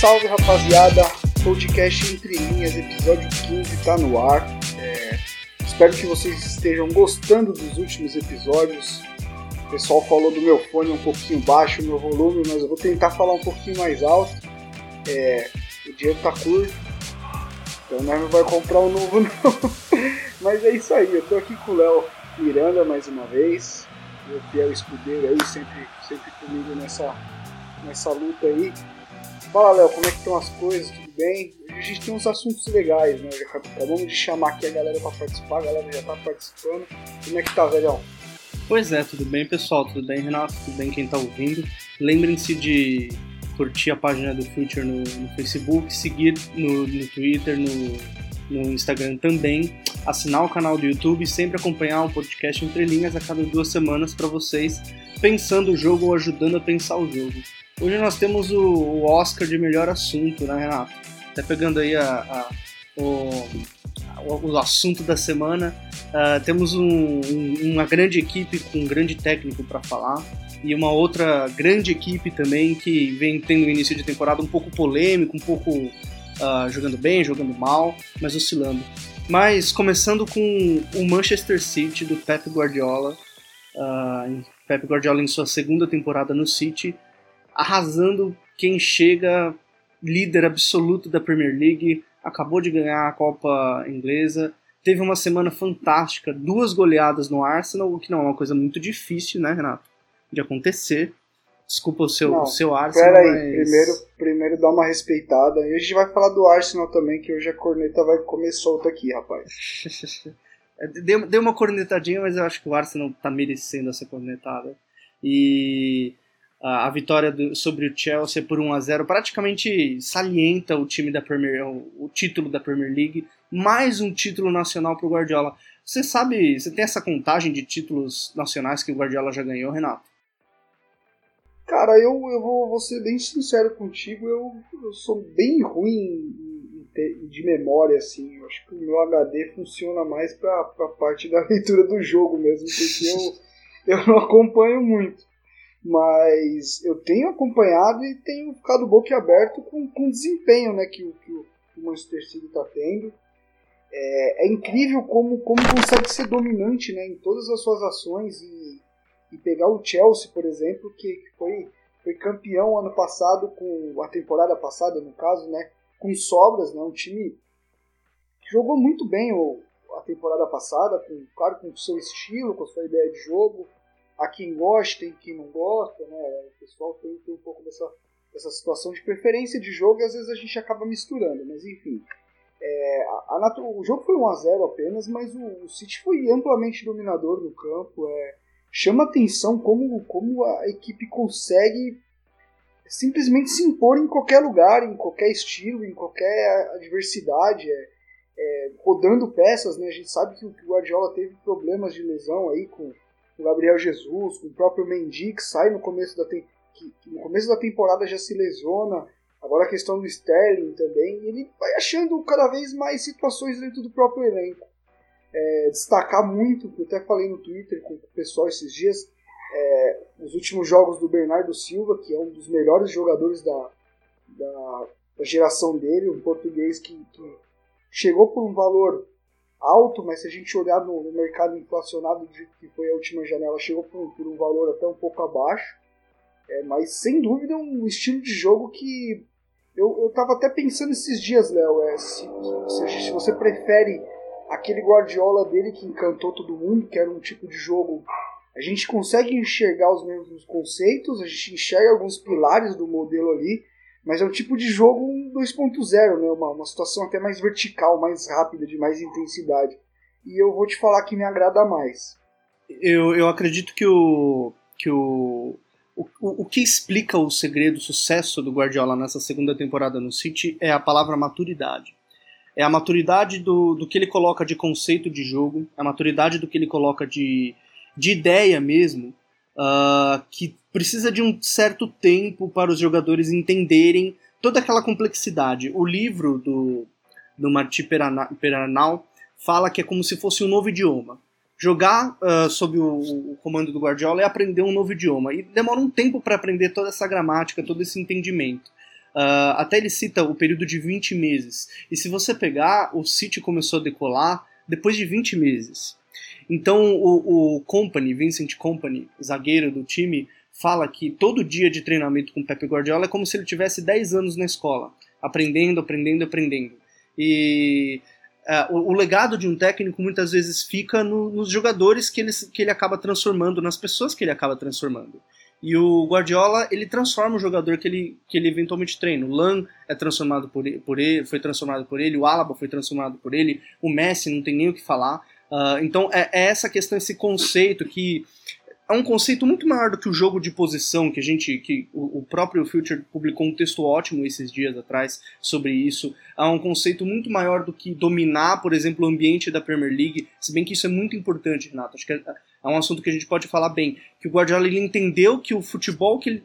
Salve, rapaziada! Podcast Entre Linhas, episódio 15 tá no ar. É, espero que vocês estejam gostando dos últimos episódios. O pessoal falou do meu fone um pouquinho baixo, meu volume, mas eu vou tentar falar um pouquinho mais alto. É, o dinheiro tá curto, então não vai comprar um novo não. Mas é isso aí, eu tô aqui com o Léo Miranda mais uma vez, meu fiel escudeiro aí, sempre, sempre comigo nessa, nessa luta aí. Fala, Léo, como é que estão as coisas? Tudo bem? Hoje a gente tem uns assuntos legais, né? Acabamos de chamar aqui a galera para participar, a galera já tá participando. Como é que tá, velhão? Pois é, tudo bem, pessoal? Tudo bem, Renato? Tudo bem quem tá ouvindo? Lembrem-se de curtir a página do Future no, no Facebook, seguir no, no Twitter, no, no Instagram também, assinar o canal do YouTube e sempre acompanhar o podcast Entre Linhas a cada duas semanas para vocês pensando o jogo ou ajudando a pensar o jogo. Hoje nós temos o, Oscar de melhor assunto, né, Renato? Até pegando aí a, a- o, o, assunto da semana, ah, temos um- um- uma grande equipe com um grande técnico para falar e uma outra grande equipe também que vem tendo um início de temporada um pouco polêmico, um pouco ah, jogando bem, jogando mal, mas oscilando. Mas começando com o Manchester City do Pep Guardiola, em- Pep Guardiola em sua segunda temporada no City, arrasando quem chega líder absoluto da Premier League, acabou de ganhar a Copa Inglesa, teve uma semana fantástica, duas goleadas no Arsenal, o que não é uma coisa muito difícil, né, Renato? De acontecer. Desculpa o seu, Não, o seu Arsenal, Pera aí, mas... primeiro, primeiro dá uma respeitada. E a gente vai falar do Arsenal também, que hoje a corneta vai comer solta aqui, rapaz. Deu, deu uma cornetadinha, mas eu acho que o Arsenal tá merecendo essa cornetada. E a, a vitória do- sobre o Chelsea por 1 a 0 praticamente salienta o time da Premier, o, o título da Premier League, mais um título nacional pro Guardiola. Você sabe, você tem essa contagem de títulos nacionais que o Guardiola já ganhou, Renato? Cara, eu, eu vou, vou ser bem sincero contigo, eu, eu sou bem ruim de memória, assim. Eu acho que o meu HD funciona mais pra, pra parte da leitura do jogo mesmo, porque eu, eu não acompanho muito. Mas eu tenho acompanhado e tenho ficado boquiaberto com, com o desempenho né, que, que o Manchester City está tendo. É, é incrível como, como consegue ser dominante né, em todas as suas ações e, e pegar o Chelsea, por exemplo, que, que foi, foi campeão ano passado, com a temporada passada, no caso, né, com sobras, né, um time que jogou muito bem o, a temporada passada, com, claro, com o seu estilo, com a sua ideia de jogo. Há quem gosta, tem quem não gosta, né, o pessoal tem, tem um pouco dessa, dessa situação de preferência de jogo e às vezes a gente acaba misturando, mas enfim. É, a- a o jogo foi 1x0 apenas, mas o, o City foi amplamente dominador no campo. É, chama atenção como, como a equipe consegue simplesmente se impor em qualquer lugar, em qualquer estilo, em qualquer adversidade, é, é, rodando peças. Né? A gente sabe que o Guardiola teve problemas de lesão aí com o Gabriel Jesus, com o próprio Mendy, que sai no começo da, que- no começo da temporada já se lesiona. Agora a questão do Sterling também, ele vai achando cada vez mais situações dentro do próprio elenco. É, destacar muito, que eu até falei no Twitter com o pessoal esses dias, é, os últimos jogos do Bernardo Silva, que é um dos melhores jogadores da, da, da geração dele, um português que, que chegou por um valor alto, mas se a gente olhar no, no mercado inflacionado de que foi a última janela, chegou por, por um valor até um pouco abaixo. É, mas sem dúvida é um estilo de jogo que eu, eu tava até pensando esses dias, Léo, é, se, se, se você prefere aquele Guardiola dele que encantou todo mundo, que era um tipo de jogo. A gente consegue enxergar os mesmos conceitos, a gente enxerga alguns pilares do modelo ali, mas é um tipo de jogo 2.0, né? Uma, uma situação até mais vertical, mais rápida, de mais intensidade. E eu vou te falar que me agrada mais. Eu, eu acredito que o. que o. O, o que explica o segredo, o sucesso do Guardiola nessa segunda temporada no City é a palavra maturidade. É a maturidade do, do que ele coloca de conceito de jogo, a maturidade do que ele coloca de, de ideia mesmo, uh, que precisa de um certo tempo para os jogadores entenderem toda aquela complexidade. O livro do, do Martí Peranal fala que é como se fosse um novo idioma jogar uh, sob o, o, comando do Guardiola é aprender um novo idioma. E demora um tempo para aprender toda essa gramática, todo esse entendimento. Uh, até ele cita o período de 20 meses. E se você pegar, o City começou a decolar depois de 20 meses. Então o, o Company, Vincent Company, zagueiro do time, fala que todo dia de treinamento com Pep Guardiola é como se ele tivesse 10 anos na escola, aprendendo, aprendendo, aprendendo. E uh, o, o, legado de um técnico muitas vezes fica no, nos jogadores que ele, que ele acaba transformando, nas pessoas que ele acaba transformando. E o Guardiola, ele transforma o jogador que ele, que ele eventualmente treina. O Lan é transformado por por ele, foi transformado por ele, o Alaba foi transformado por ele, o Messi não tem nem o que falar. Uh, então é, é, essa questão, esse conceito que é um conceito muito maior do que o jogo de posição que a gente, que o, o, próprio Future publicou um texto ótimo esses dias atrás sobre isso. É um conceito muito maior do que dominar, por exemplo, o ambiente da Premier League. Se bem que isso é muito importante, Renato. Acho que é, é um assunto que a gente pode falar bem. Que o Guardiola ele entendeu que o futebol que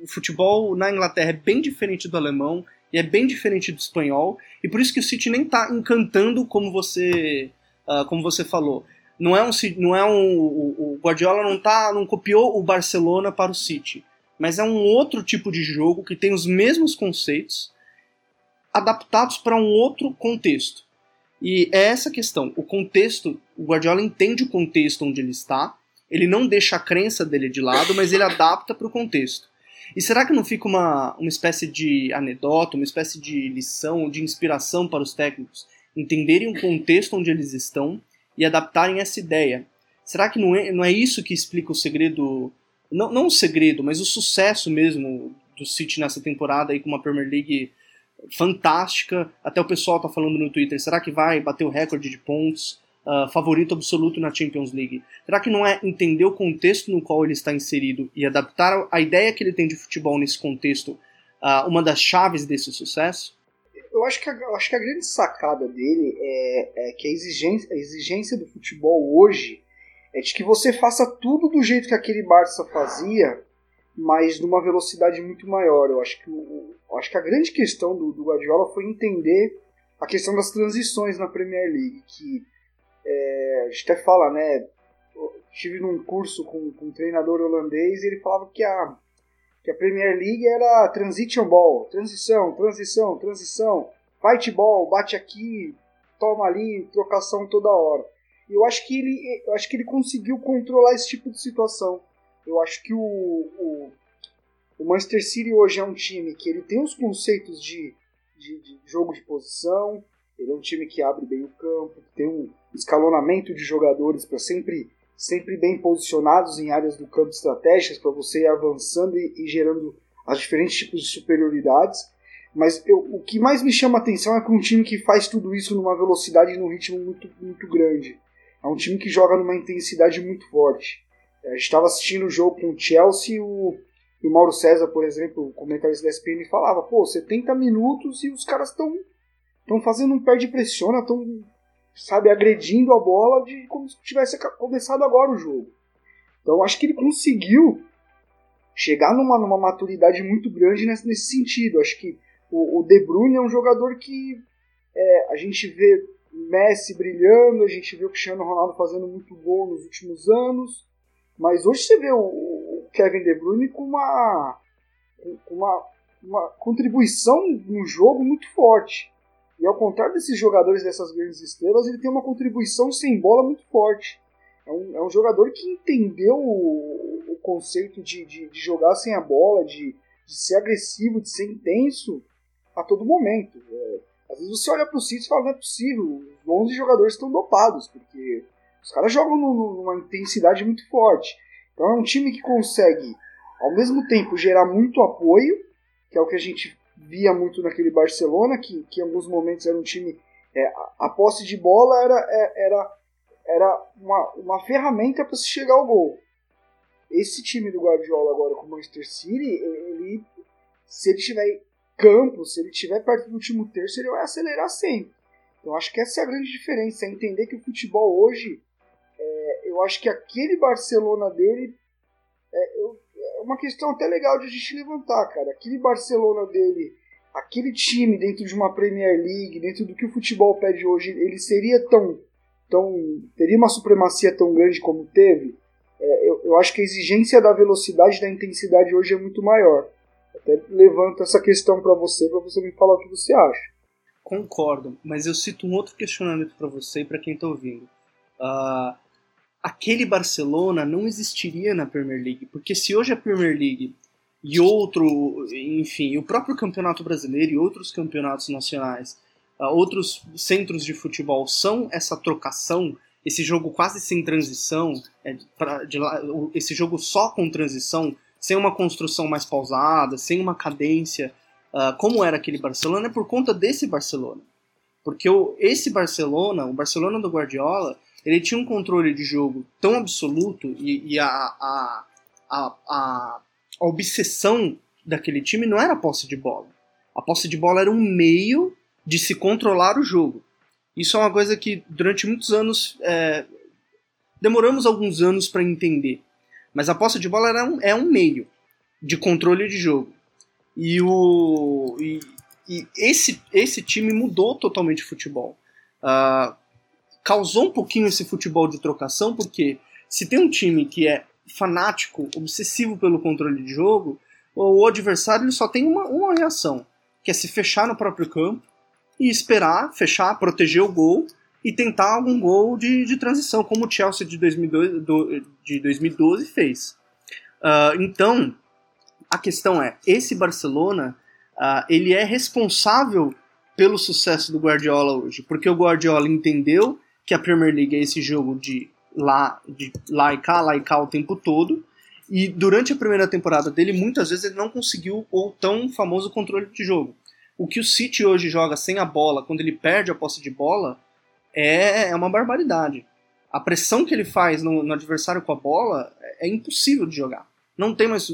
o futebol na Inglaterra é bem diferente do alemão e é bem diferente do espanhol e por isso que o City nem está encantando como você uh, como você falou não é um não é um o, Guardiola não tá não copiou o Barcelona para o City, mas é um outro tipo de jogo que tem os mesmos conceitos adaptados para um outro contexto. E é essa questão, o contexto, o Guardiola entende o contexto onde ele está, ele não deixa a crença dele de lado, mas ele adapta para o contexto. E será que não fica uma, uma espécie de anedota, uma espécie de lição, de inspiração para os técnicos entenderem o contexto onde eles estão e adaptarem essa ideia. Será que não é, não é isso que explica o segredo, não, não o segredo, mas o sucesso mesmo do City nessa temporada aí com uma Premier League fantástica? Até o pessoal tá falando no Twitter, será que vai bater o recorde de pontos? Uh, favorito absoluto na Champions League. Será que não é entender o contexto no qual ele está inserido e adaptar a ideia que ele tem de futebol nesse contexto uh, uma das chaves desse sucesso? Eu acho que a, acho que a grande sacada dele é, é, que a exigência, a exigência do futebol hoje é de que você faça tudo do jeito que aquele Barça fazia, mas numa velocidade muito maior. Eu acho que, eu acho que a grande questão do, do Guardiola foi entender a questão das transições na Premier League, que é, a gente até fala, né? Eu tive num curso com, com um treinador holandês e ele falava que a que a Premier League era transition ball, transição, transição, transição, fight ball, bate aqui, toma ali, trocação toda hora. E eu acho que ele, eu acho que ele conseguiu controlar esse tipo de situação. Eu acho que o, o, o Manchester City hoje é um time que ele tem os conceitos de, de, de jogo de posição, ele é um time que abre bem o campo, tem um escalonamento de jogadores para sempre sempre bem posicionados em áreas do campo estratégicas para você ir avançando e, e, gerando as diferentes tipos de superioridades. Mas eu, o que mais me chama a atenção é que um time que faz tudo isso numa velocidade e num ritmo muito, muito grande. É um time que joga numa intensidade muito forte. É, a gente estava assistindo o jogo com o Chelsea e o, e o Mauro César, por exemplo, o comentarista da SPN, falava: pô, 70 minutos e os caras estão estão fazendo um pé de pressiona, estão sabe, agredindo a bola de como se tivesse começado agora o jogo. Então acho que ele conseguiu chegar numa, numa maturidade muito grande nesse, nesse sentido. Acho que o, o, De Bruyne é um jogador que é, a gente vê Messi brilhando, a gente vê o Cristiano Ronaldo fazendo muito gol nos últimos anos, mas hoje você vê o, o Kevin De Bruyne com uma, com uma, uma contribuição no jogo muito forte. E ao contrário desses jogadores dessas grandes estrelas, ele tem uma contribuição sem bola muito forte. É um, é um jogador que entendeu o, o conceito de, de, de, jogar sem a bola, de, de, ser agressivo, de ser intenso a todo momento. É, às vezes você olha para o City e fala, não é possível, os 11 jogadores estão dopados, porque os caras jogam numa intensidade muito forte. Então é um time que consegue, ao mesmo tempo, gerar muito apoio, que é o que a gente via muito naquele Barcelona, que, que em alguns momentos era um time. É, a posse de bola era, é, era, era uma, uma ferramenta para se chegar ao gol. Esse time do Guardiola agora com o Manchester City, ele, se ele tiver campo, se ele estiver perto do último terço, ele vai acelerar sempre. Então acho que essa é a grande diferença, é entender que o futebol hoje, é, eu acho que aquele Barcelona dele é, eu, uma questão até legal de a gente levantar, cara. Aquele Barcelona dele, aquele time dentro de uma Premier League, dentro do que o futebol pede hoje, ele seria tão, tão teria uma supremacia tão grande como teve? É, eu, eu acho que a exigência da velocidade, da intensidade hoje é muito maior. Até levanto essa questão para você, para você me falar o que você acha. Concordo, mas eu cito um outro questionamento para você e para quem está ouvindo. Uh, aquele Barcelona não existiria na Premier League, porque se hoje a Premier League e outro, enfim, o próprio Campeonato Brasileiro e outros campeonatos nacionais, uh, outros centros de futebol são essa trocação, esse jogo quase sem transição, é, esse jogo só com transição, sem uma construção mais pausada, sem uma cadência, uh, como era aquele Barcelona, é por conta desse Barcelona. Porque esse Barcelona, o Barcelona do Guardiola, ele tinha um controle de jogo tão absoluto e, e a, a, a, a, obsessão daquele time não era a posse de bola. A posse de bola era um meio de se controlar o jogo. Isso é uma coisa que durante muitos anos é, demoramos alguns anos para entender. Mas a posse de bola era um, é um meio de controle de jogo. E, o, e, e esse, esse time mudou totalmente o futebol. Uh, causou um pouquinho esse futebol de trocação, porque se tem um time que é fanático, obsessivo pelo controle de jogo, o adversário ele só tem uma, uma reação, que é se fechar no próprio campo e esperar, fechar, proteger o gol e tentar algum gol de, de transição, como o Chelsea de 2012, do, de 2012 fez. Uh, então, a questão é, esse Barcelona, uh, ele é responsável pelo sucesso do Guardiola hoje, porque o Guardiola entendeu que a Premier League é esse jogo de lá, de lá e cá, lá e cá o tempo todo, e durante a primeira temporada dele, muitas vezes ele não conseguiu o tão famoso controle de jogo. O que o City hoje joga sem a bola, quando ele perde a posse de bola, é, é uma barbaridade. A pressão que ele faz no, no adversário com a bola é, é impossível de jogar. Não tem mais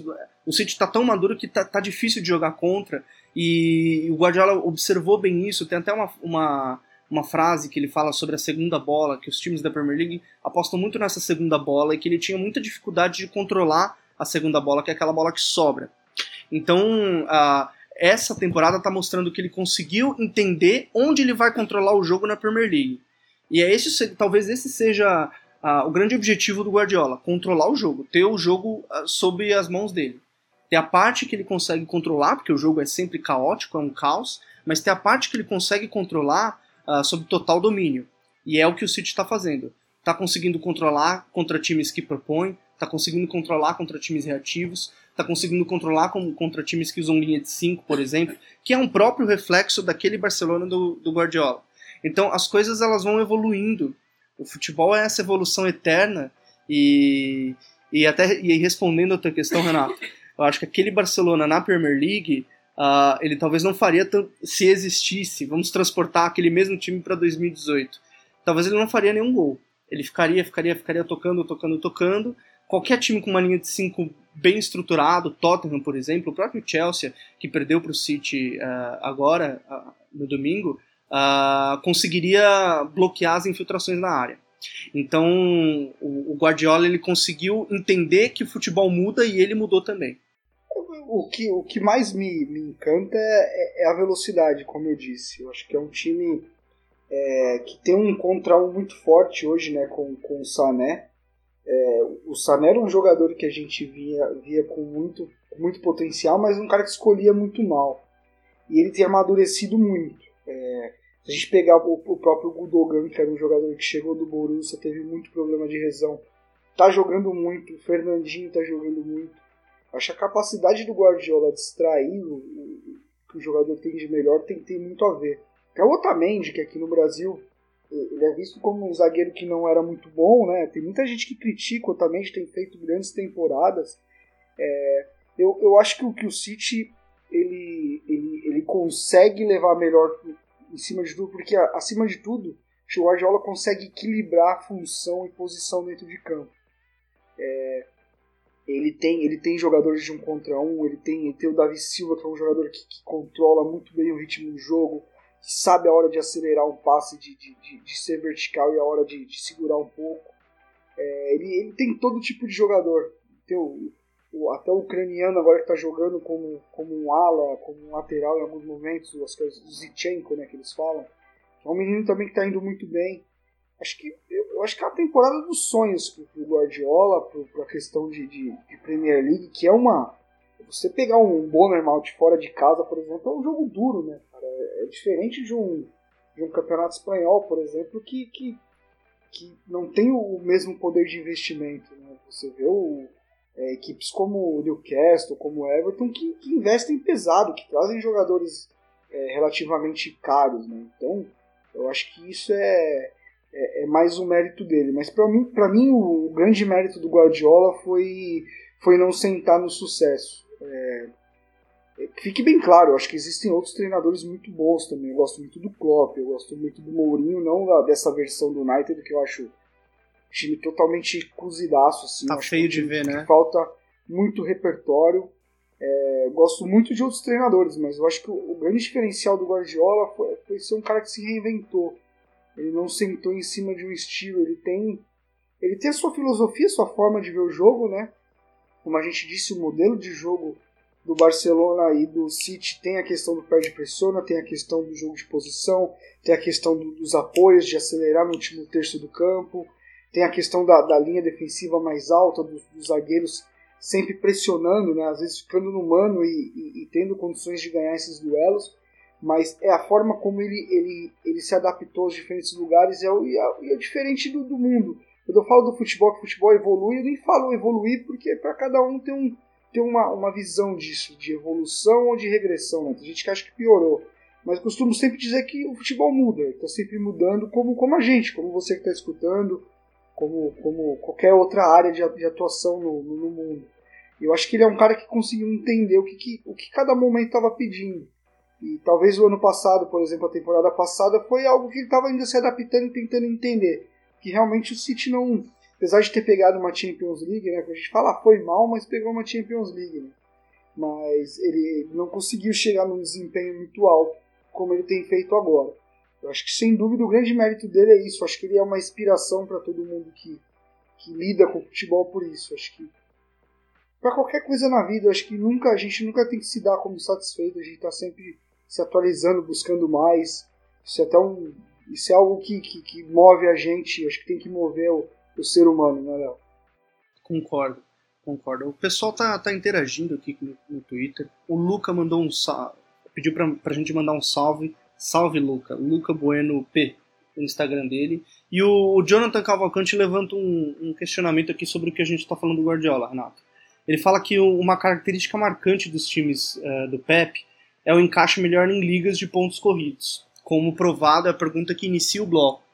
o City está tão maduro que tá, tá, difícil de jogar contra. E o Guardiola observou bem isso. Tem até uma, uma, uma frase que ele fala sobre a segunda bola, que os times da Premier League apostam muito nessa segunda bola e que ele tinha muita dificuldade de controlar a segunda bola, que é aquela bola que sobra. Então, uh, essa temporada está mostrando que ele conseguiu entender onde ele vai controlar o jogo na Premier League. E é esse, talvez esse seja uh, o grande objetivo do Guardiola, controlar o jogo, ter o jogo uh, sob as mãos dele. Tem a parte que ele consegue controlar, porque o jogo é sempre caótico, é um caos, mas tem a parte que ele consegue controlar uh, sob total domínio. E é o que o City está fazendo. Está conseguindo controlar contra times que propõem, está conseguindo controlar contra times reativos, está conseguindo controlar com, contra times que usam linha de 5, por exemplo, que é um próprio reflexo daquele Barcelona do, do Guardiola. Então as coisas elas vão evoluindo. O futebol é essa evolução eterna e, e até e respondendo a tua questão, Renato, eu acho que aquele Barcelona na Premier League, uh, ele talvez não faria tanto se existisse. Vamos transportar aquele mesmo time para 2018. Talvez ele não faria nenhum gol. Ele ficaria, ficaria, ficaria tocando, tocando, tocando. Qualquer time com uma linha de 5 bem estruturado, Tottenham, por exemplo, o próprio Chelsea, que perdeu para o City uh, agora, uh, no domingo, conseguiria bloquear as infiltrações na área. Então, o, Guardiola ele conseguiu entender que o futebol muda e ele mudou também o que, o que mais me, me encanta é, é, a velocidade, como eu disse. Eu acho que é um time é, que tem um contra um muito forte hoje né, com, com o Sané. É, o Sané era um jogador que a gente via, via com, muito, com muito potencial, mas um cara que escolhia muito mal. E ele tem amadurecido muito. É, se a gente pegar o, o próprio Gudogan, que era um jogador que chegou do Borussia, teve muito problema de lesão, tá jogando muito. O Fernandinho tá jogando muito. Acho a capacidade do Guardiola de extrair o, que o jogador tem de melhor tem, tem muito a ver. Tem o Otamendi, que aqui no Brasil ele é visto como um zagueiro que não era muito bom, né? Tem muita gente que critica o Otamendi, tem feito grandes temporadas. É, eu, eu acho que o, que o City ele, ele, ele consegue levar melhor em cima de tudo, porque acima de tudo o Guardiola consegue equilibrar função e posição dentro de campo. É, ele tem, ele tem jogadores de um contra um, ele tem, ele tem o Davi Silva, que é um jogador que, que, controla muito bem o ritmo do jogo, que sabe a hora de acelerar um passe, de, de, de, de ser vertical e a hora de, de segurar um pouco. É, ele, ele tem todo tipo de jogador. Tem o, o, até o ucraniano agora que está jogando como, como um ala, como um lateral em alguns momentos, o Zichenko, né, que eles falam. É um menino também que está indo muito bem. Acho que eu, acho que é a temporada dos sonhos para o Guardiola, para a questão de, de, de, Premier League, que é uma. Você pegar um Bournemouth fora de casa, por exemplo, é um jogo duro, né, cara? É, é diferente de um, de um campeonato espanhol, por exemplo, que, que, que não tem o mesmo poder de investimento. Né? Você vê o, é, equipes como o Newcastle, como o Everton, que, que investem pesado, que trazem jogadores é, relativamente caros. Né? Então, eu acho que isso é, é, é mais um mérito dele. Mas para mim, pra mim o, o, grande mérito do Guardiola foi, foi não sentar no sucesso. É, é, fique bem claro, eu acho que existem outros treinadores muito bons também. Eu gosto muito do Klopp, eu gosto muito do Mourinho, não da, dessa versão do United que eu acho time totalmente cozidaço. Assim, tá feio de ver, né? Falta muito repertório. É, gosto muito de outros treinadores, mas eu acho que o, o grande diferencial do Guardiola foi, foi, ser um cara que se reinventou. Ele não sentou em cima de um estilo, ele tem ele tem a sua filosofia, a sua forma de ver o jogo, né? Como a gente disse, o modelo de jogo do Barcelona e do City tem a questão do pé de pressiona, tem a questão do jogo de posição, tem a questão do, dos apoios, de acelerar no último terço do campo, tem a questão da, da linha defensiva mais alta, dos, dos, zagueiros sempre pressionando, né, às vezes ficando no mano e, e, e, tendo condições de ganhar esses duelos, mas é a forma como ele, ele, ele se adaptou aos diferentes lugares e é, é, é diferente do, do mundo. Quando eu falo do futebol, que o futebol evolui, eu nem falo evoluir porque para cada um tem um, ter uma, uma visão disso, de evolução ou de regressão. Né? Tem gente que acha que piorou. Mas costumo sempre dizer que o futebol muda, está sempre mudando, como, como a gente, como você que está escutando, como, como qualquer outra área de, de atuação no, no, mundo. Eu acho que ele é um cara que conseguiu entender o que, que o que cada momento estava pedindo. E talvez o ano passado, por exemplo, a temporada passada, foi algo que ele estava ainda se adaptando e tentando entender. Que realmente o City não, apesar de ter pegado uma Champions League, né, que a gente fala ah, foi mal, mas pegou uma Champions League, né, mas ele não conseguiu chegar num desempenho muito alto como ele tem feito agora. Eu acho que sem dúvida o grande mérito dele é isso. Eu acho que ele é uma inspiração para todo mundo que, que lida com futebol por isso. Eu acho que para qualquer coisa na vida, acho que nunca a gente nunca tem que se dar como satisfeito. A gente está sempre se atualizando, buscando mais. Isso é, tão, isso é algo que, que, que move a gente. Acho que tem que mover o, o ser humano, né, Léo? Concordo, concordo. O pessoal tá, tá interagindo aqui no, no Twitter. O Luca mandou um salve, pediu pra, pra gente mandar um salve. Salve, Luca. Luca Bueno P, no Instagram dele. E o, o Jonathan Cavalcante levanta um, um, questionamento aqui sobre o que a gente está falando do Guardiola, Renato. Ele fala que uma característica marcante dos times uh, do Pep é o encaixe melhor em ligas de pontos corridos. Como provado, é a pergunta que inicia o bloco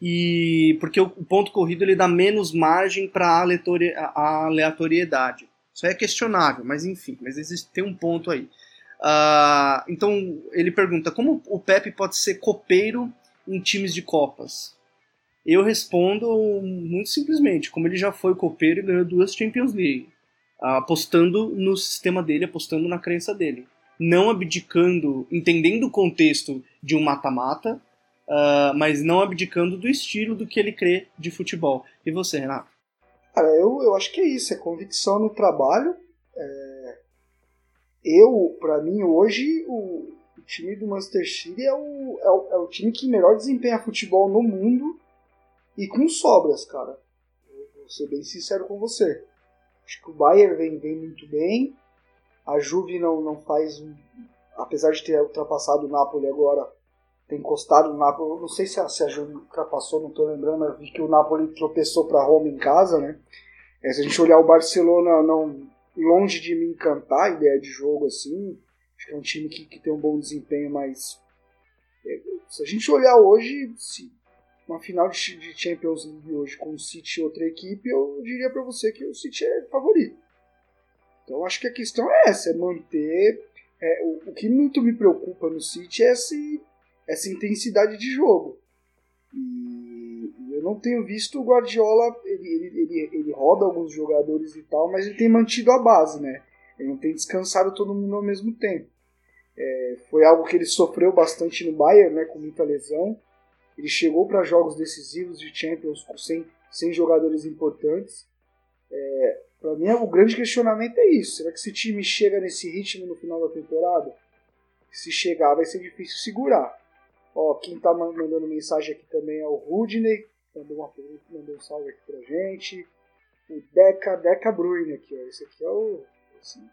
e porque o ponto corrido ele dá menos margem para a aleatoriedade. Isso é questionável, mas enfim, mas existe tem um ponto aí. Uh, então ele pergunta como o Pepe pode ser copeiro em times de copas. Eu respondo muito simplesmente, como ele já foi copeiro e ganhou duas Champions League, apostando no sistema dele, apostando na crença dele, não abdicando, entendendo o contexto de um mata-mata, uh, mas não abdicando do estilo do que ele crê de futebol. E você, Renato? Cara, eu, eu acho que é isso, é convicção no trabalho. É... Eu, para mim, hoje, o, o, time do Manchester City é o, é, o, é o time que melhor desempenha futebol no mundo e com sobras, cara. Eu vou ser bem sincero com você. Acho que o Bayern vem, vem muito bem. A Juve não, não faz um. Apesar de ter ultrapassado o Napoli agora, tem encostado no Napoli. Não sei se a, se a Juve ultrapassou, não estou lembrando, mas vi que o Napoli tropeçou para Roma em casa, né? É, se a gente olhar o Barcelona, não longe de me encantar a ideia de jogo assim. Acho que é um time que, que tem um bom desempenho, mas é, se a gente olhar hoje, se uma final de, Champions League hoje com o City e outra equipe, eu diria para você que o City é favorito. Então acho que a questão é essa, é manter. É, o, o, que muito me preocupa no City é esse essa intensidade de jogo. E, e eu não tenho visto o Guardiola, ele, ele, ele, ele roda alguns jogadores e tal, mas ele tem mantido a base, né? Ele não tem descansado todo mundo ao mesmo tempo. É, foi algo que ele sofreu bastante no Bayern, né, com muita lesão. Ele chegou para jogos decisivos de Champions sem, sem jogadores importantes. É, para mim, o grande questionamento é isso. Será que esse time chega nesse ritmo no final da temporada? Se chegar, vai ser difícil segurar. Ó, quem tá mandando mensagem aqui também é o Rudney. Mandou, uma, mandou um salve aqui pra gente. O Deca, Deca Bruyne aqui, ó. Esse aqui é o. Assim,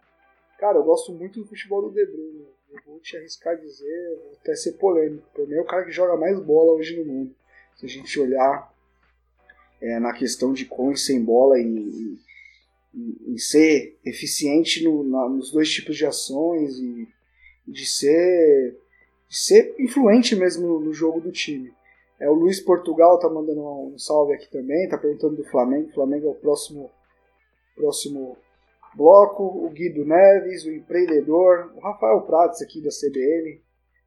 cara, eu gosto muito do futebol do De Bruyne. Vou te arriscar dizer, vou até ser polêmico. Pra mim é o cara que joga mais bola hoje no mundo. Se a gente olhar é, na questão de com e sem bola e, em ser eficiente no, na, nos dois tipos de ações e de ser, de ser influente mesmo no, no, jogo do time. É, o Luiz Portugal tá mandando um salve aqui também, tá perguntando do Flamengo. O Flamengo é o próximo, próximo bloco. O Guido Neves, o empreendedor, o Rafael Prates aqui da CBN,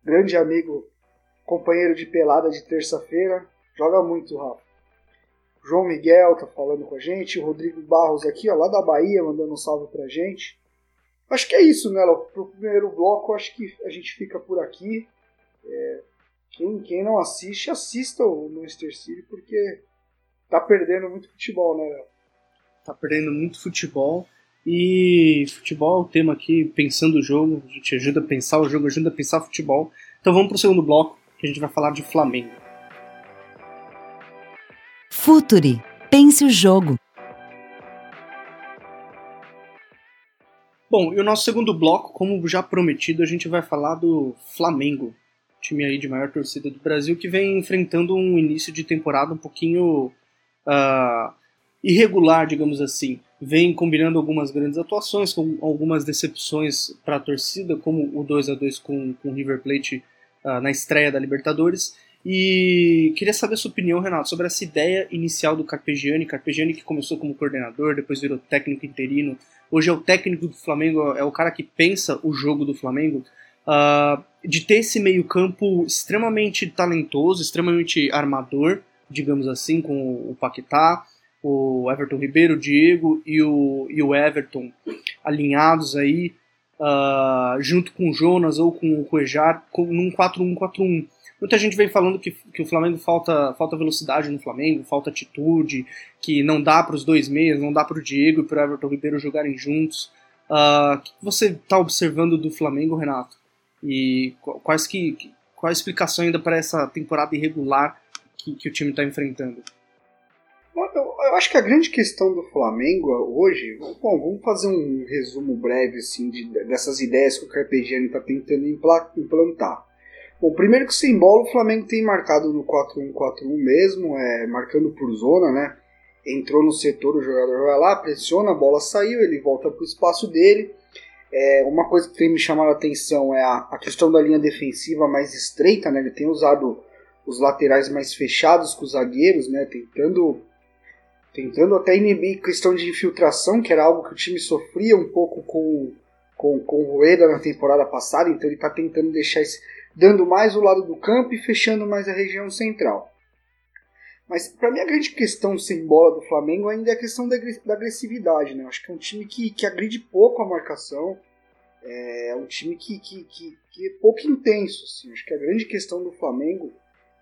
grande amigo, companheiro de pelada de terça-feira. Joga muito, Rafa. João Miguel tá falando com a gente, o Rodrigo Barros aqui, ó, lá da Bahia, mandando um salve pra gente. Acho que é isso, né? Pro primeiro bloco, acho que a gente fica por aqui. É, quem, quem não assiste, assista o Manchester City, porque tá perdendo muito futebol, né, Léo? Tá perdendo muito futebol. E futebol o tema aqui, pensando o jogo, a gente ajuda a pensar o jogo, ajuda a pensar futebol. Então vamos pro segundo bloco, que a gente vai falar de Flamengo. Futuri. Pense o jogo. Bom, e o nosso segundo bloco, como já prometido, a gente vai falar do Flamengo, time aí de maior torcida do Brasil, que vem enfrentando um início de temporada um pouquinho uh, irregular, digamos assim. Vem combinando algumas grandes atuações, com algumas decepções para a torcida, como o 2 a 2 com o River Plate uh, na estreia da Libertadores. E queria saber a sua opinião, Renato, sobre essa ideia inicial do Carpegiani. Carpegiani que começou como coordenador, depois virou técnico interino. Hoje é o técnico do Flamengo, é o cara que pensa o jogo do Flamengo. Uh, de ter esse meio-campo extremamente talentoso, extremamente armador, digamos assim, com o Paquetá, o Everton Ribeiro, o Diego e o, e o Everton alinhados aí, uh, junto com o Jonas ou com o Cuejar, num 4-1-4-1 Muita gente vem falando que, que o Flamengo falta, falta velocidade no Flamengo, falta atitude, que não dá para os dois meias, não dá para o Diego e para o Everton Ribeiro jogarem juntos. Uh, o que você está observando do Flamengo, Renato? E quais que, qual a explicação ainda para essa temporada irregular que, que o time está enfrentando? Eu acho que a grande questão do Flamengo hoje, bom, vamos fazer um resumo breve assim de, dessas ideias que o Carpegiani está tentando implantar. Bom, primeiro que sem bola o Flamengo tem marcado no 4-1-4-1 mesmo, é, marcando por zona, né? Entrou no setor, o jogador vai lá, pressiona, a bola saiu, ele volta para o espaço dele. É, uma coisa que tem me chamado a atenção é a, a, questão da linha defensiva mais estreita, né? Ele tem usado os laterais mais fechados com os zagueiros, né? Tentando, tentando até inibir questão de infiltração, que era algo que o time sofria um pouco com, com, com o Rueda na temporada passada, então ele está tentando deixar esse dando mais o lado do campo e fechando mais a região central. Mas para mim a grande questão sem bola do Flamengo ainda é a questão da, agressividade. Né? Acho que é um time que, que agride pouco a marcação, é um time que, que, que, que é pouco intenso. Assim. Acho que a grande questão do Flamengo,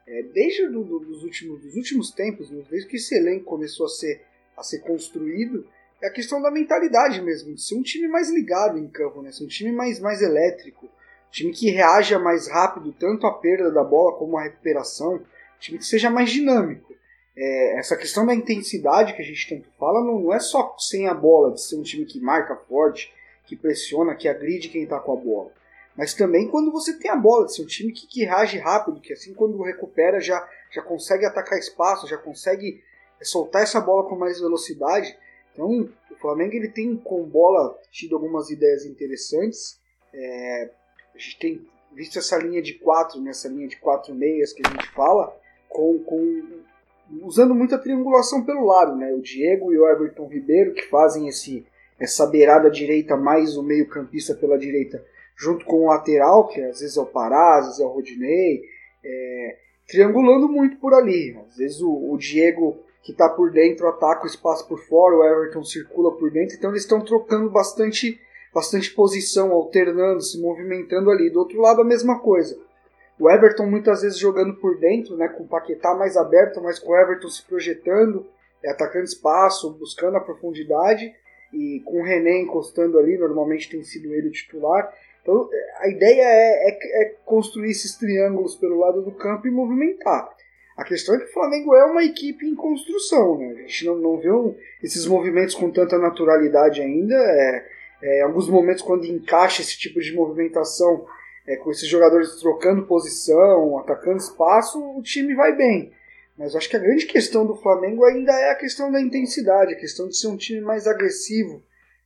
é, desde do, do, dos, últimos, dos últimos tempos, né? desde que esse elenco começou a ser, a ser construído, é a questão da mentalidade mesmo, de ser um time mais ligado em campo, né? ser um time mais, mais elétrico, time que reaja mais rápido, tanto à perda da bola como à recuperação, time que seja mais dinâmico. É, essa questão da intensidade que a gente tanto fala não, não, é só sem a bola, de ser um time que marca forte, que pressiona, que agride quem está com a bola. Mas também quando você tem a bola, um time que, que reage rápido, que assim quando recupera já, já consegue atacar espaço, já consegue soltar essa bola com mais velocidade. Então o Flamengo ele tem com bola tido algumas ideias interessantes. É, a gente tem visto essa linha de quatro, nessa linha de quatro meias que a gente fala, com, com usando muita triangulação pelo lado, né? O Diego e o Everton Ribeiro que fazem esse essa beirada direita mais o meio campista pela direita, junto com o lateral que às vezes é o Pará, às vezes é o Rodinei, é, triangulando muito por ali. Às vezes o, o Diego que está por dentro ataca o espaço por fora, o Everton circula por dentro, então eles estão trocando bastante, bastante posição, alternando, se movimentando ali. Do outro lado a mesma coisa. O Everton muitas vezes jogando por dentro, né, com o Paquetá mais aberto, mas com o Everton se projetando, é, atacando espaço, buscando a profundidade e com o René encostando ali, normalmente tem sido ele o titular. Então a ideia é, é, é, construir esses triângulos pelo lado do campo e movimentar. A questão é que o Flamengo é uma equipe em construção, né? a gente não, não vê esses movimentos com tanta naturalidade ainda. É, é, alguns momentos, quando encaixa esse tipo de movimentação, é, com esses jogadores trocando posição, atacando espaço, o time vai bem. Mas acho que a grande questão do Flamengo ainda é a questão da intensidade, a questão de ser um time mais agressivo,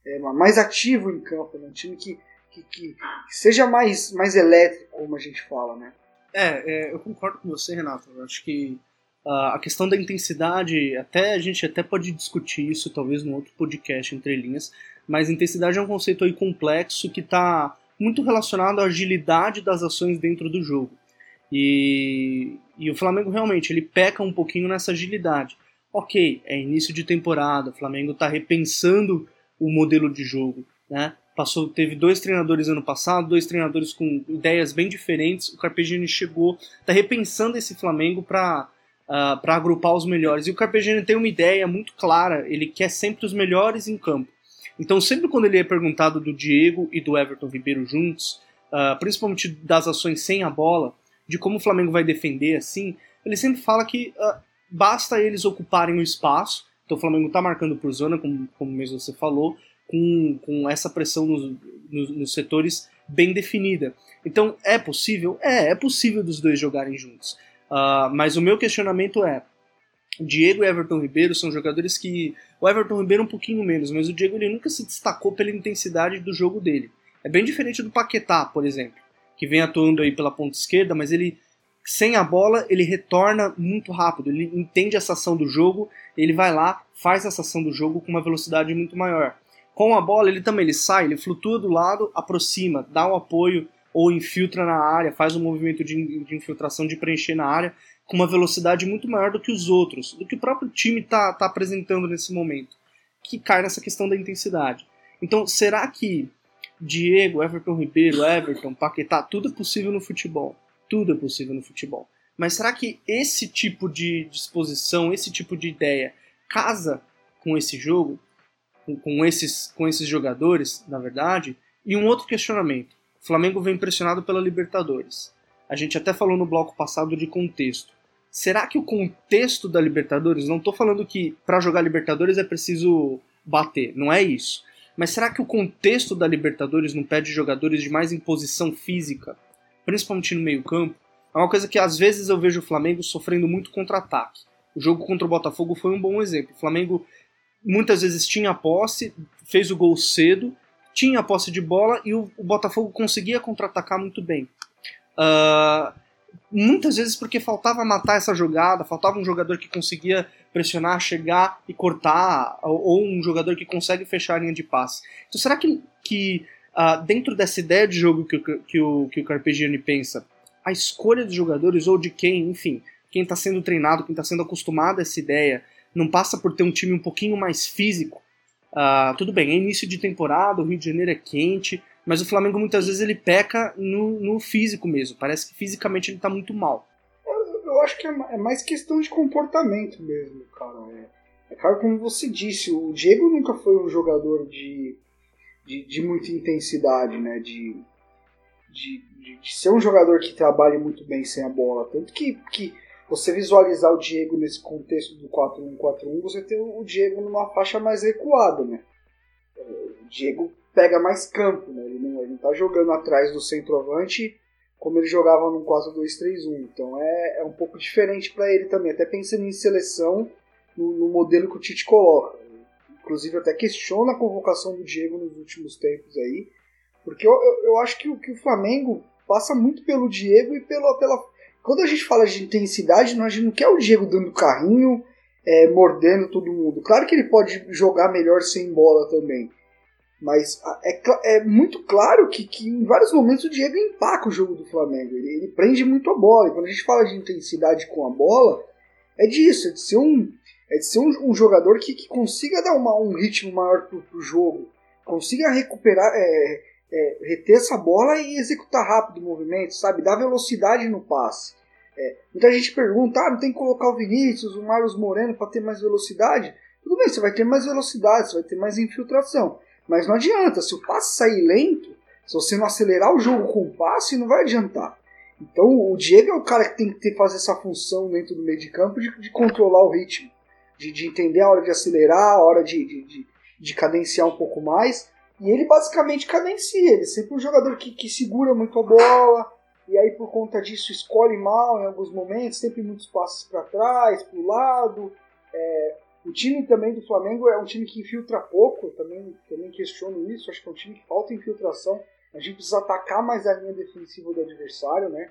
é, mais ativo em campo, né? um time que, que, que, seja mais, mais elétrico, como a gente fala, né? É, é eu concordo com você, Renato. Eu acho que uh, a questão da intensidade, até a gente até pode discutir isso talvez no outro podcast entre linhas, mas intensidade é um conceito aí complexo que está muito relacionado à agilidade das ações dentro do jogo. E, e o Flamengo realmente ele peca um pouquinho nessa agilidade. Ok, é início de temporada, o Flamengo está repensando o modelo de jogo, né? Passou, teve dois treinadores ano passado, dois treinadores com ideias bem diferentes. O Carpegiani chegou, está repensando esse Flamengo para uh, ah, para agrupar os melhores. E o Carpegiani tem uma ideia muito clara, ele quer sempre os melhores em campo. Então, sempre quando ele é perguntado do Diego e do Everton Ribeiro juntos, uh, principalmente das ações sem a bola, de como o Flamengo vai defender assim, ele sempre fala que uh, basta eles ocuparem o espaço. Então o Flamengo está marcando por zona, como, como mesmo você falou, com, com essa pressão nos, nos, nos, setores bem definida. Então é possível? É, é possível dos dois jogarem juntos. Uh, mas o meu questionamento é: Diego e Everton Ribeiro são jogadores que. O Everton Ribeiro um pouquinho menos, mas o Diego ele nunca se destacou pela intensidade do jogo dele. É bem diferente do Paquetá, por exemplo que vem atuando aí pela ponta esquerda, mas ele sem a bola ele retorna muito rápido, ele entende essa ação do jogo, ele vai lá, faz essa ação do jogo com uma velocidade muito maior. Com a bola ele também ele sai, ele flutua do lado, aproxima, dá um apoio ou infiltra na área, faz um movimento de, de, infiltração de preencher na área com uma velocidade muito maior do que os outros, do que o próprio time está tá apresentando nesse momento, que cai nessa questão da intensidade. Então, será que Diego, Everton Ribeiro, Everton, Paquetá, tudo é possível no futebol. Tudo é possível no futebol. Mas será que esse tipo de disposição, esse tipo de ideia casa com esse jogo, com, com esses, com esses jogadores, na verdade? E um outro questionamento. O Flamengo vem pressionado pela Libertadores. A gente até falou no bloco passado de contexto. Será que o contexto da Libertadores, não estou falando que para jogar Libertadores é preciso bater, não é isso. Mas será que o contexto da Libertadores não pede jogadores de mais imposição física, principalmente no meio-campo? É uma coisa que às vezes eu vejo o Flamengo sofrendo muito contra-ataque. O jogo contra o Botafogo foi um bom exemplo. O Flamengo muitas vezes tinha posse, fez o gol cedo, tinha posse de bola e o, Botafogo conseguia contra-atacar muito bem. Uh, muitas vezes porque faltava matar essa jogada, faltava um jogador que conseguia pressionar, chegar e cortar, ou, um jogador que consegue fechar a linha de passe. Então será que, que uh, dentro dessa ideia de jogo que, que, o, que o Carpegiani pensa, a escolha dos jogadores, ou de quem, enfim, quem está sendo treinado, quem está sendo acostumado a essa ideia, não passa por ter um time um pouquinho mais físico? Uh, tudo bem, é início de temporada, o Rio de Janeiro é quente, mas o Flamengo muitas vezes ele peca no, no físico mesmo. Parece que fisicamente ele está muito mal. Eu, eu, acho que é, é mais questão de comportamento mesmo, cara. É, é claro, como você disse, o Diego nunca foi um jogador de, de, de muita intensidade, né? De, de, de, de, ser um jogador que trabalha muito bem sem a bola. Tanto que, que você visualizar o Diego nesse contexto do 4-1-4-1, você tem o Diego numa faixa mais recuada, né? O Diego pega mais campo, né? Ele não, ele não tá jogando atrás do centroavante como ele jogava no 4-2-3-1. Então é, é um pouco diferente para ele também, até pensando em seleção no, no, modelo que o Tite coloca. Inclusive até questiona a convocação do Diego nos últimos tempos aí, porque eu, eu, eu acho que o, que o Flamengo passa muito pelo Diego e pela, pela. Quando a gente fala de intensidade, gente não quer o Diego dando carrinho, é, mordendo todo mundo. Claro que ele pode jogar melhor sem bola também. Mas é, é muito claro que, que em vários momentos o Diego empaca o jogo do Flamengo. Ele, ele, prende muito a bola. E quando a gente fala de intensidade com a bola, é disso, é de ser um, é de ser um, um jogador que, que, consiga dar uma, um ritmo maior pro, pro jogo, consiga recuperar, é, é, reter essa bola e executar rápido o movimento, sabe? Dar velocidade no passe. É, muita gente pergunta, ah, não tem que colocar o Vinícius, o Marlos Moreno para ter mais velocidade? Tudo bem, você vai ter mais velocidade, você vai ter mais infiltração. Mas não adianta, se o passe sair lento, se você não acelerar o jogo com o passe, não vai adiantar. Então o Diego é o cara que tem que ter, fazer essa função dentro do meio de campo de, de controlar o ritmo, de, de, entender a hora de acelerar, a hora de, de, de, cadenciar um pouco mais. E ele basicamente cadencia, ele é sempre um jogador que, que segura muito a bola, e aí por conta disso escolhe mal em alguns momentos, sempre muitos passos para trás, para o lado. É, o time também do Flamengo é um time que infiltra pouco, também, também questiono isso, acho que é um time que falta infiltração. A gente precisa atacar mais a linha defensiva do adversário, né?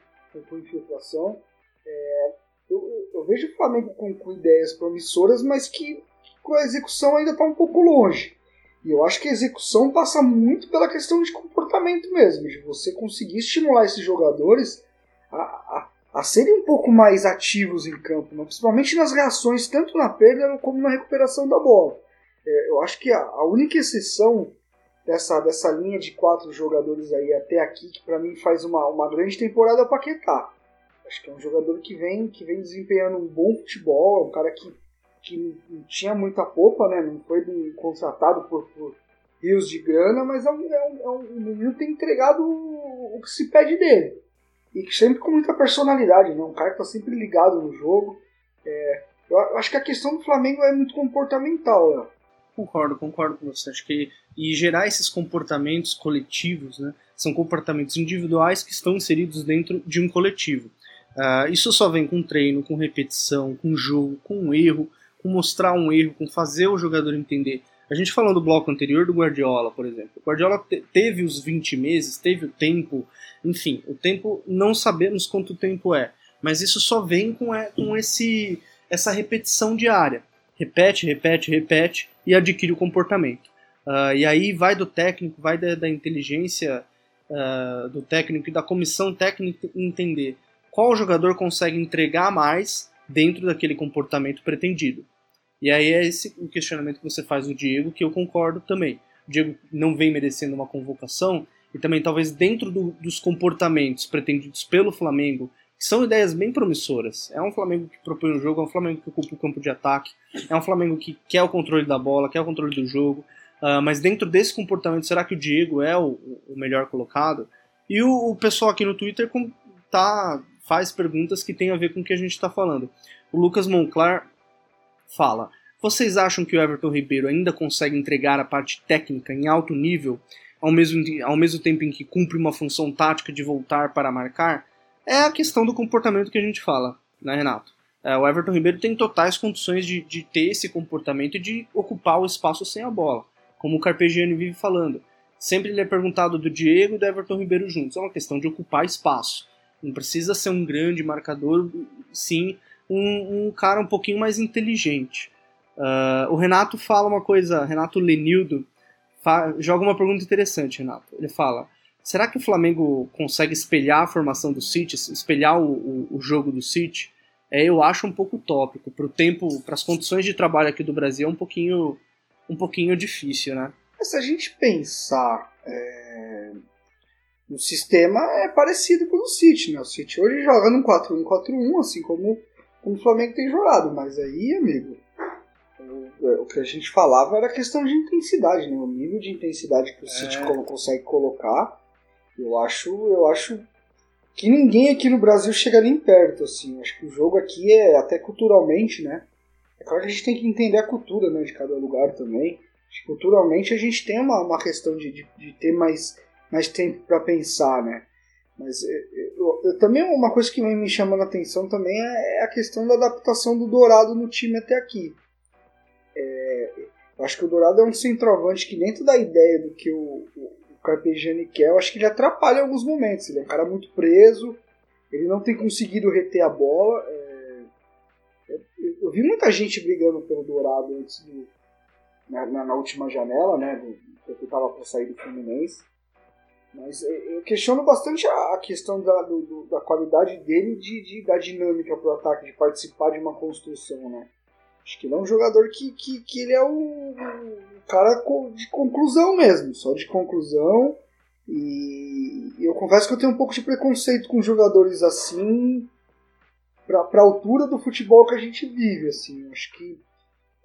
Com infiltração. É, eu, eu, vejo o Flamengo com, com, ideias promissoras, mas que com a execução ainda está um pouco longe. E eu acho que a execução passa muito pela questão de comportamento mesmo, de você conseguir estimular esses jogadores a, a a serem um pouco mais ativos em campo, né? principalmente nas reações, tanto na perda como na recuperação da bola. É, eu acho que a, a, única exceção dessa, dessa linha de quatro jogadores aí até aqui, que para mim faz uma, uma grande temporada, é o Paquetá. Acho que é um jogador que vem, que vem desempenhando um bom futebol, é um cara que, que não tinha muita popa, né? não foi contratado por, por rios de grana, mas é um, é um, é um que tem entregado o, o que se pede dele e sempre com muita personalidade, né? Um cara que tá sempre ligado no jogo. É, eu acho que a questão do Flamengo é muito comportamental, né? Concordo, concordo com você. Acho que e gerar esses comportamentos coletivos, né? São comportamentos individuais que estão inseridos dentro de um coletivo. Uh, isso só vem com treino, com repetição, com jogo, com erro, com mostrar um erro, com fazer o jogador entender. A gente falou do bloco anterior do Guardiola, por exemplo. O Guardiola te teve os 20 meses, teve o tempo enfim, o tempo não sabemos quanto tempo é, mas isso só vem com, é, com esse, essa repetição diária. Repete, repete, repete e adquire o comportamento. Uh, e aí vai do técnico, vai da, da inteligência uh, do técnico e da comissão técnica entender qual jogador consegue entregar mais dentro daquele comportamento pretendido. E aí é esse o questionamento que você faz do Diego, que eu concordo também. O Diego não vem merecendo uma convocação, e também talvez dentro do, dos comportamentos pretendidos pelo Flamengo, que são ideias bem promissoras. É um Flamengo que propõe o jogo, é um Flamengo que ocupa o campo de ataque, é um Flamengo que quer o controle da bola, quer o controle do jogo. Uh, mas dentro desse comportamento, será que o Diego é o, o melhor colocado? E o, o, pessoal aqui no Twitter com, tá, faz perguntas que tem a ver com o que a gente está falando. O Lucas Monclar fala: Vocês acham que o Everton Ribeiro ainda consegue entregar a parte técnica em alto nível ao mesmo, ao mesmo tempo em que cumpre uma função tática de voltar para marcar, é a questão do comportamento que a gente fala, né, Renato? É, o Everton Ribeiro tem totais condições de, de ter esse comportamento e de ocupar o espaço sem a bola, como o Carpegiani vive falando. Sempre ele é perguntado do Diego e do Everton Ribeiro juntos. É uma questão de ocupar espaço. Não precisa ser um grande marcador, sim um, um cara um pouquinho mais inteligente. Uh, o Renato fala uma coisa, Renato Lenildo, joga uma pergunta interessante, Renato. Ele fala: será que o Flamengo consegue espelhar a formação do City, espelhar o, o, o jogo do City? É, eu acho um pouco utópico. Para o tempo, para as condições de trabalho aqui do Brasil, é um pouquinho, um pouquinho difícil, né? Se a gente pensar é, no sistema, é parecido com o City, né? O City hoje joga no 4-1-4-1, assim como, como o Flamengo tem jogado. Mas aí, amigo, o que a gente falava era a questão de intensidade, né? O nível de intensidade que o City é. consegue colocar, eu acho, eu acho que ninguém aqui no Brasil chega nem perto, assim. Acho que o jogo aqui é até culturalmente, né? É claro que a gente tem que entender a cultura né, de cada lugar também. Culturalmente a gente tem uma, uma questão de, de, de ter mais, mais tempo para pensar, né? Mas eu, eu, eu, também uma coisa que me chamando a atenção também é, é a questão da adaptação do Dourado no time até aqui. É, eu acho que o Dourado é um centroavante que dentro da ideia do que o, o, o Carpegiani quer, eu acho que ele atrapalha em alguns momentos. Ele é um cara muito preso, ele não tem conseguido reter a bola. É, eu, eu, vi muita gente brigando pelo Dourado antes do, na, na, na última janela, né, do, porque estava para sair do Fluminense. Mas eu questiono bastante a questão da, do, da qualidade dele de, de da dinâmica para o ataque, de participar de uma construção, né? Acho que ele é um jogador que, que, que ele é o cara de conclusão mesmo, só de conclusão. E eu confesso que eu tenho um pouco de preconceito com jogadores assim, para a altura do futebol que a gente vive. Assim. Acho que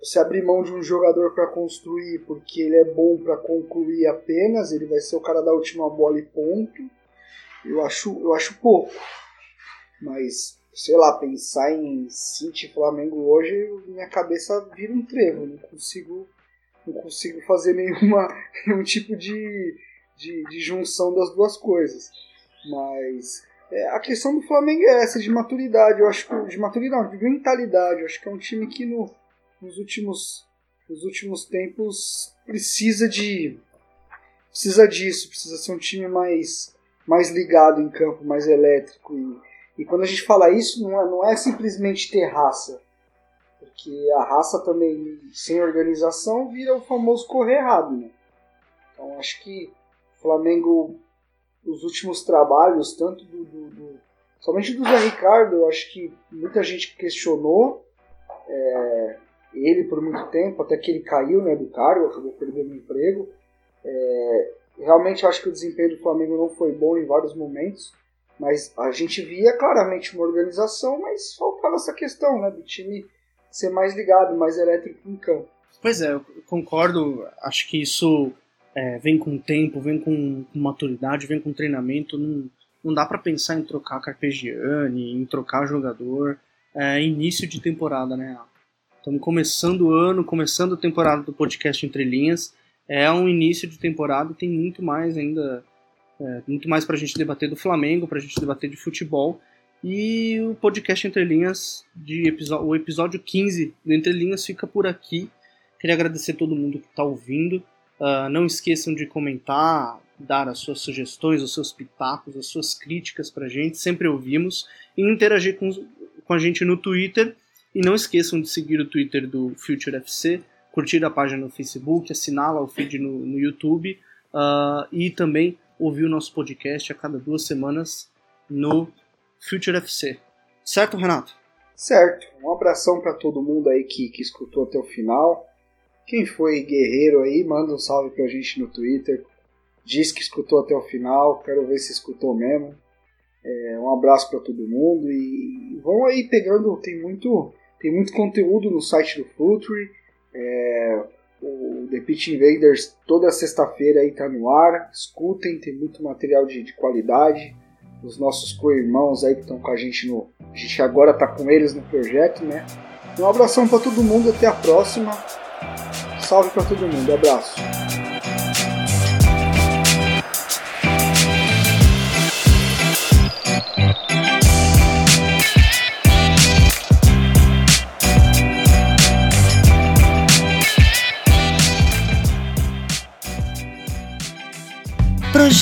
você abrir mão de um jogador para construir porque ele é bom para concluir apenas, ele vai ser o cara da última bola e ponto. Eu acho, eu acho pouco. Mas, sei lá, pensar em City Flamengo hoje, minha cabeça vira um trevo. Não consigo, não consigo fazer nenhuma, nenhum tipo de, de, de junção das duas coisas. Mas é, a questão do Flamengo é essa, de maturidade. Eu acho que. De maturidade, de mentalidade. Eu acho que é um time que no nos últimos, nos últimos tempos precisa de precisa disso, precisa ser um time mais, mais ligado em campo, mais elétrico. E, e quando a gente fala isso, não é, não é simplesmente ter raça, porque a raça também, sem organização, vira o famoso correr errado. Né? Então acho que o Flamengo, os últimos trabalhos, tanto do, do, do somente do Zé Ricardo, eu acho que muita gente questionou. É, ele por muito tempo, até que ele caiu né, do cargo, acabou perdendo o emprego. É, realmente acho que o desempenho do Flamengo não foi bom em vários momentos, mas a gente via claramente uma organização, mas faltava essa questão né, do time ser mais ligado, mais elétrico em campo. Pois é, eu concordo, acho que isso é, vem com tempo, vem com, com, maturidade, vem com treinamento, não, não dá para pensar em trocar Carpegiani, em trocar jogador, é, início de temporada, né? Estamos começando o ano, começando a temporada do podcast Entre Linhas. É um início de temporada tem muito mais ainda, é, muito mais para a gente debater do Flamengo, para a gente debater de futebol. E o podcast Entre Linhas, de o episódio 15 do Entre Linhas fica por aqui. Queria agradecer a todo mundo que está ouvindo. Uh, não esqueçam de comentar, dar as suas sugestões, os seus pitacos, as suas críticas para a gente, sempre ouvimos. E interagir com, com a gente no Twitter e não esqueçam de seguir o Twitter do Future FC, curtir a página no Facebook, assinar o feed no, no YouTube uh, e também ouvir o nosso podcast a cada duas semanas no Future FC. Certo, Renato? Certo. Um abração para todo mundo aí que, que escutou até o final. Quem foi guerreiro aí, manda um salve pra gente no Twitter. Diz que escutou até o final. Quero ver se escutou mesmo. É, um abraço para todo mundo e vão aí pegando. Tem muito tem muito conteúdo no site do Future. É, o The Pitch Invaders toda sexta-feira aí tá no ar. Escutem, tem muito material de, de qualidade. Os nossos co-irmãos aí que estão com a gente no. A gente agora tá com eles no projeto, né? Um abração para todo mundo, até a próxima. Salve para todo mundo, abraço.